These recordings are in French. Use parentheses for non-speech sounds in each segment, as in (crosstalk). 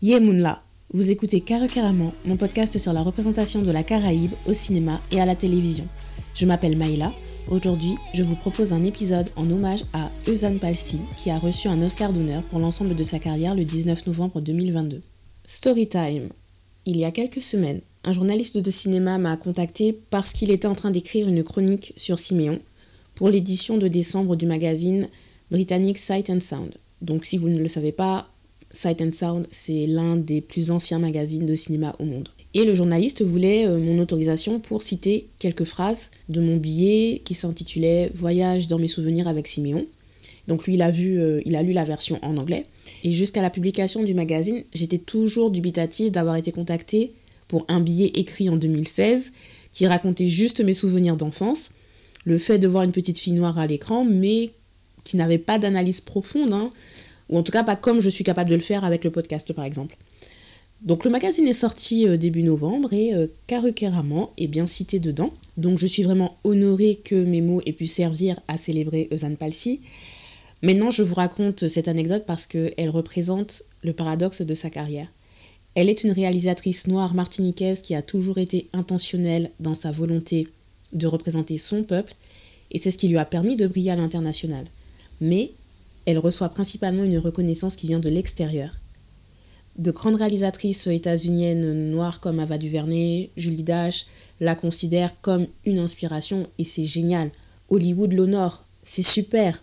Yemunla, vous écoutez Carrément, mon podcast sur la représentation de la Caraïbe au cinéma et à la télévision. Je m'appelle Maïla. Aujourd'hui, je vous propose un épisode en hommage à Eusan Palsi, qui a reçu un Oscar d'honneur pour l'ensemble de sa carrière le 19 novembre 2022. Storytime. Il y a quelques semaines, un journaliste de cinéma m'a contacté parce qu'il était en train d'écrire une chronique sur Siméon pour l'édition de décembre du magazine britannique Sight and Sound. Donc si vous ne le savez pas, Sight and Sound, c'est l'un des plus anciens magazines de cinéma au monde. Et le journaliste voulait euh, mon autorisation pour citer quelques phrases de mon billet qui s'intitulait Voyage dans mes souvenirs avec Siméon. Donc lui, il a, vu, euh, il a lu la version en anglais. Et jusqu'à la publication du magazine, j'étais toujours dubitative d'avoir été contactée pour un billet écrit en 2016 qui racontait juste mes souvenirs d'enfance, le fait de voir une petite fille noire à l'écran, mais qui n'avait pas d'analyse profonde. Hein ou en tout cas pas comme je suis capable de le faire avec le podcast par exemple. Donc le magazine est sorti euh, début novembre et euh, est bien cité dedans. Donc je suis vraiment honorée que mes mots aient pu servir à célébrer Eusanne Palsy. Maintenant je vous raconte cette anecdote parce qu'elle représente le paradoxe de sa carrière. Elle est une réalisatrice noire martiniquaise qui a toujours été intentionnelle dans sa volonté de représenter son peuple et c'est ce qui lui a permis de briller à l'international. Mais elle reçoit principalement une reconnaissance qui vient de l'extérieur. De grandes réalisatrices états-uniennes noires comme Ava DuVernay, Julie Dash la considèrent comme une inspiration et c'est génial. Hollywood l'honore, c'est super.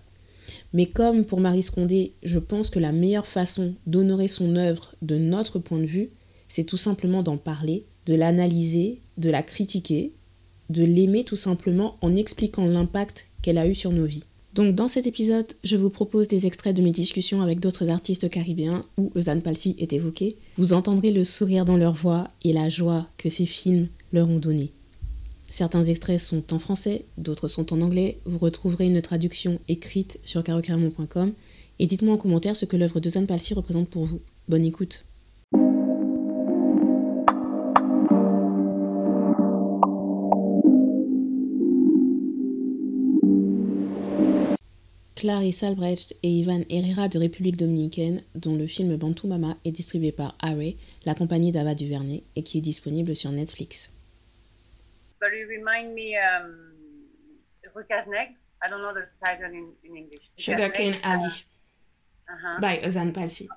Mais comme pour Marie Scondé, je pense que la meilleure façon d'honorer son œuvre de notre point de vue, c'est tout simplement d'en parler, de l'analyser, de la critiquer, de l'aimer tout simplement en expliquant l'impact qu'elle a eu sur nos vies. Donc dans cet épisode, je vous propose des extraits de mes discussions avec d'autres artistes caribéens où Eusanne Palsy est évoqué. Vous entendrez le sourire dans leur voix et la joie que ces films leur ont donné. Certains extraits sont en français, d'autres sont en anglais. Vous retrouverez une traduction écrite sur carocaramon.com et dites-moi en commentaire ce que l'œuvre d'Eusanne Palsy représente pour vous. Bonne écoute. Clarissa Albrecht et Ivan Herrera de République dominicaine, dont le film Bantu Mama est distribué par Array, la compagnie d'Ava Duvernay, et qui est disponible sur Netflix. But it remind me um. I don't know the title in, in English. Sugarcane Alley uh-huh. by Ozan Palsi.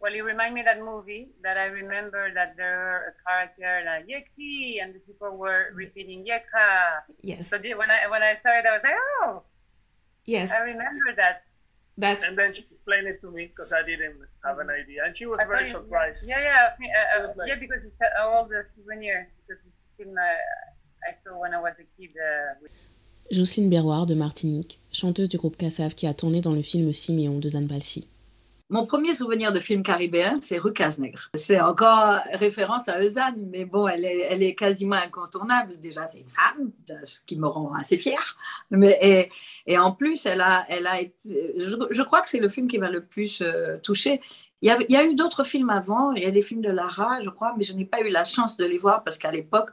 Well, it remind me that movie that I remember that there were a character like Yeki and the people were repeating Yeka. Yes. So when I when I saw it, I was like, oh. Yes. I remember that. That. And then she explained it to me because I didn't have an idea, and she was I very surprised. Yeah, yeah, uh, uh, like- yeah, because it's uh, all the souvenir because it's film uh, I saw when I was a kid. Uh, with Jocelyne Berroir de Martinique, chanteuse du groupe Cassav qui a tourné dans le film Siméon de Zan Palsi. Mon premier souvenir de film caribéen, c'est Rue. C'est encore référence à Eusanne, mais bon, elle est, quasiment incontournable. Déjà, c'est une femme, ce qui me rend assez fière. Mais, et, en plus, elle a, elle a été, je, crois que c'est le film qui m'a le plus euh, touchée. Il y, a, il y a eu d'autres films avant, il y a des films de Lara, je crois, mais je n'ai pas eu la chance de les voir parce qu'à l'époque,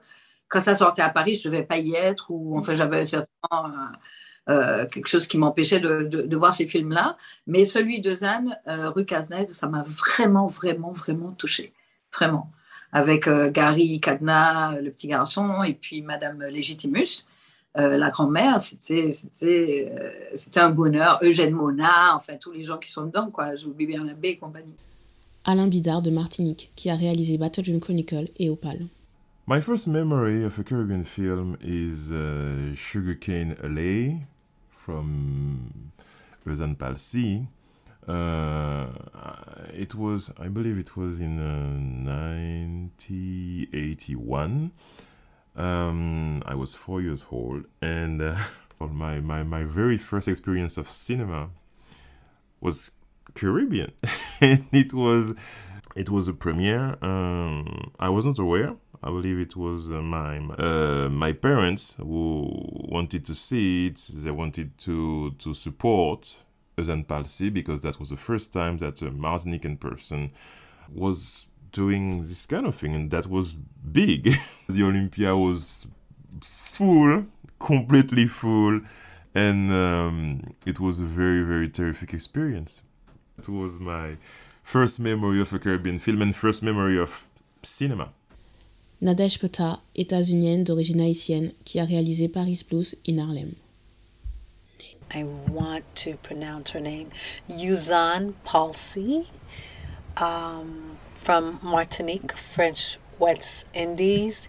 quand ça sortait à Paris, je ne devais pas y être, ou enfin, j'avais certainement euh, euh, quelque chose qui m'empêchait de, de, de, voir ces films-là. Mais celui de Zane, euh, rue Cazenègre, ça m'a vraiment, vraiment, vraiment touché. Vraiment. Avec euh, Gary Cadna, le petit garçon, et puis Madame Légitimus, euh, la grand-mère, c'était, c'était, euh, c'était un bonheur. Eugène Mona, enfin, tous les gens qui sont dedans, quoi. J'oublie bien la baie et compagnie. Alain Bidard de Martinique, qui a réalisé Battle Dream Chronicle et Opal. My first memory of a Caribbean film is uh, Sugarcane Alley from Eusanne Palsy. Uh, it was, I believe, it was in uh, 1981. Um, I was four years old, and uh, (laughs) my, my my very first experience of cinema was Caribbean, (laughs) and it was it was a premiere. Um, I wasn't aware. I believe it was uh, my uh, my parents who wanted to see it. They wanted to to support Eusanne Palsy because that was the first time that a Martinican person was doing this kind of thing, and that was big. (laughs) the Olympia was full, completely full, and um, it was a very very terrific experience. It was my first memory of a Caribbean film and first memory of cinema. Nadège Peta, états-unienne d'origine haïtienne, qui a réalisé Paris Blues in Harlem. I want to pronounce her name, Yuzan Palsy, um, from Martinique, French West Indies.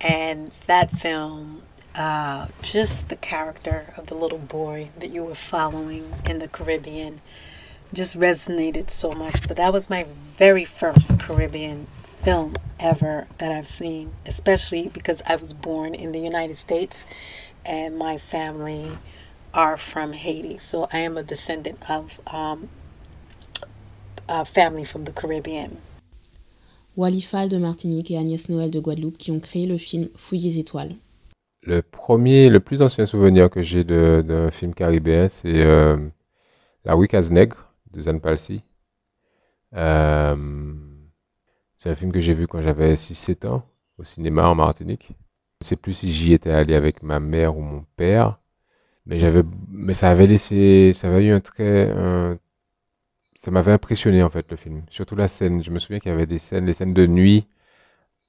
And that film, uh, just the character of the little boy that you were following in the Caribbean, just resonated so much. But that was my very first Caribbean film ever that I've seen, especially because I was born in the United States and my family are from Haiti. So I am a descendant of um, a family from the Caribbean. Wally Fall de Martinique et Agnès Noël de Guadeloupe qui ont créé le film Fouilles étoiles. Le premier, le plus ancien souvenir que j'ai d'un film caribéen, c'est euh, La Wicaz Nègre de Zan Palsy. Euh, c'est un film que j'ai vu quand j'avais 6-7 ans au cinéma en Martinique. Je ne sais plus si j'y étais allé avec ma mère ou mon père, mais ça avait laissé, ça avait eu un très, ça m'avait impressionné en fait le film. Surtout la scène. Je me souviens qu'il y avait des scènes, les scènes de nuit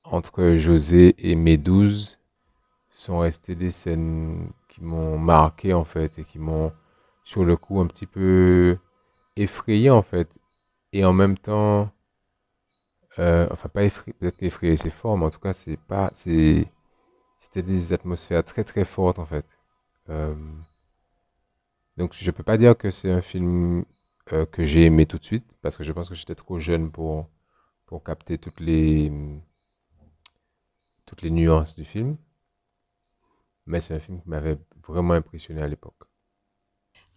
entre José et Médouze sont restées des scènes qui m'ont marqué en fait et qui m'ont sur le coup un petit peu effrayé en fait. Et en même temps, euh, enfin pas effrayé, peut-être qu'effrayé c'est fort, mais en tout cas c'est pas, c'est, c'était des atmosphères très très fortes en fait. Euh, donc je peux pas dire que c'est un film euh, que j'ai aimé tout de suite parce que je pense que j'étais trop jeune pour, pour capter toutes les, toutes les nuances du film. Mais c'est un film qui m'avait vraiment impressionné à l'époque.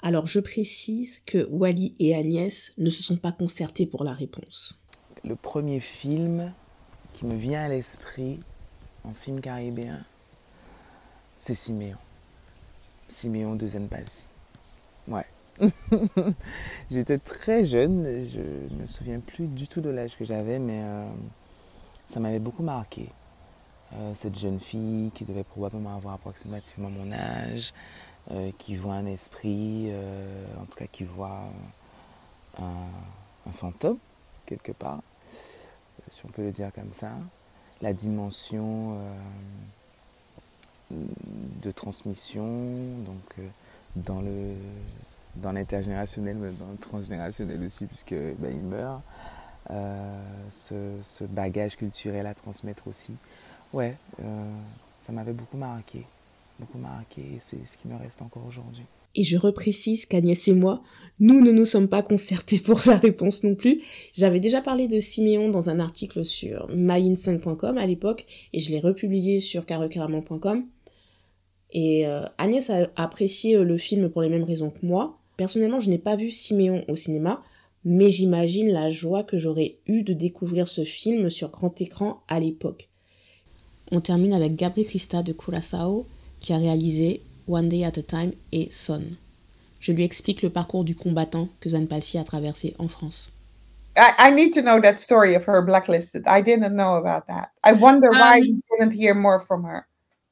Alors je précise que Wally et Agnès ne se sont pas concertés pour la réponse. Le premier film qui me vient à l'esprit en film caribéen, c'est Siméon. Siméon de Zenpalsi. Ouais. (laughs) J'étais très jeune, je ne me souviens plus du tout de l'âge que j'avais, mais euh, ça m'avait beaucoup marqué. Euh, cette jeune fille qui devait probablement avoir approximativement mon âge, euh, qui voit un esprit, en tout cas qui voit un, fantôme quelque part, si on peut le dire comme ça. La dimension de transmission, donc dans le dans l'intergénérationnel, mais dans le transgénérationnel aussi, puisque ben, il meurt. Euh, ce, bagage culturel à transmettre aussi. Ouais, euh, ça m'avait beaucoup marqué, beaucoup marqué, c'est ce qui me reste encore aujourd'hui. Et je reprécise qu'Agnès et moi, nous ne nous sommes pas concertés pour la réponse non plus. J'avais déjà parlé de Siméon dans un article sur myin5.com à l'époque, et je l'ai republié sur carrecarament.com. Et euh, Agnès a apprécié le film pour les mêmes raisons que moi. Personnellement, je n'ai pas vu Siméon au cinéma, mais j'imagine la joie que j'aurais eue de découvrir ce film sur grand écran à l'époque. On termine avec Gabriel Christa de Curaçao qui a réalisé One Day at a Time et Son. Je lui explique le parcours du combattant que Zan Palsi a traversé en France. I, I, need to know that story of her blacklisted. I didn't know about that. I wonder why um, didn't hear more from her.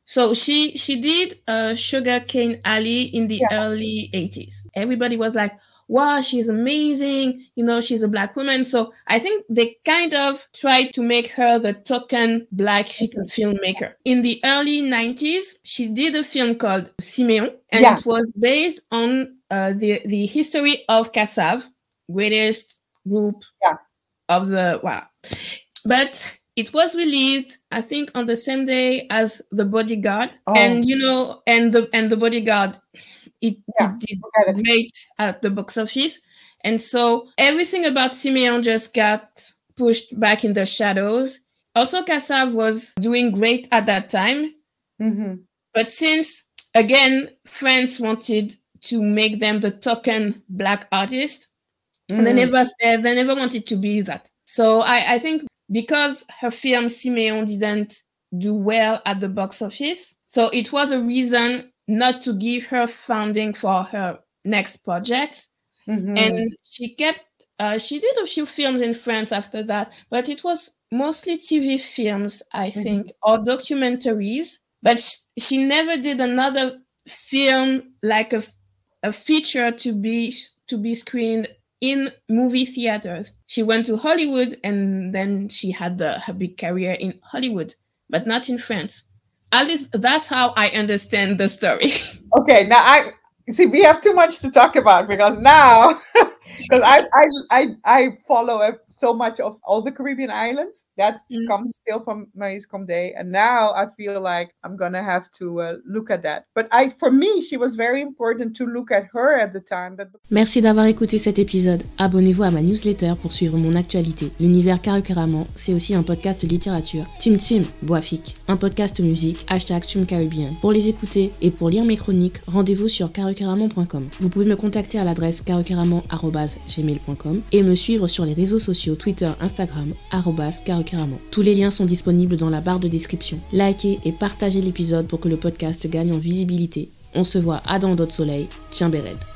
So she she did uh, Sugar Cane Alley in the yeah. early 80s. Everybody was like, wow, she's amazing. You know, she's a black woman. So I think they kind of tried to make her the token black filmmaker. In the early 90s, she did a film called Simeon, and yeah. it was based on uh, the, the history of Kassav, greatest group yeah. of the, wow. But it was released i think on the same day as the bodyguard oh. and you know and the and the bodyguard it, yeah, it did great at the box office and so everything about simeon just got pushed back in the shadows also kassav was doing great at that time mm-hmm. but since again france wanted to make them the token black artist mm. and they never they never wanted to be that so I, I think because her film Simeon didn't do well at the box office. So it was a reason not to give her funding for her next project. Mm-hmm. And she kept, uh, she did a few films in France after that, but it was mostly TV films, I mm-hmm. think, or documentaries. But she, she never did another film like a, a feature to be to be screened in movie theaters. She went to Hollywood and then she had the, her big career in Hollywood, but not in France. At least that's how I understand the story. (laughs) Okay, now I see we have too much to talk about because now (laughs) because I, I I I follow so much of all the Caribbean islands that Mm. comes still from Maurice Comte, and now I feel like I'm gonna have to uh, look at that. But I, for me, she was very important to look at her at the time. But Merci d'avoir écouté cet épisode. Abonnez-vous à ma newsletter pour suivre mon actualité. L'univers Karukeramon, c'est aussi un podcast littérature. Tim Tim, Boafik, un podcast musique, hashtag Stream Caribbean. Pour les écouter et pour lire mes chroniques, rendez-vous sur karukeramon.com. Vous pouvez me contacter à l'adresse karukeramon.gmail.com et me suivre sur les réseaux sociaux Twitter, Instagram, karukeramon. Tous les liens sont disponibles dans la barre de description. Likez et partagez l'épisode pour que le podcast gagne en visibilité. On se voit à dans d'autres soleils. Tiens Béred.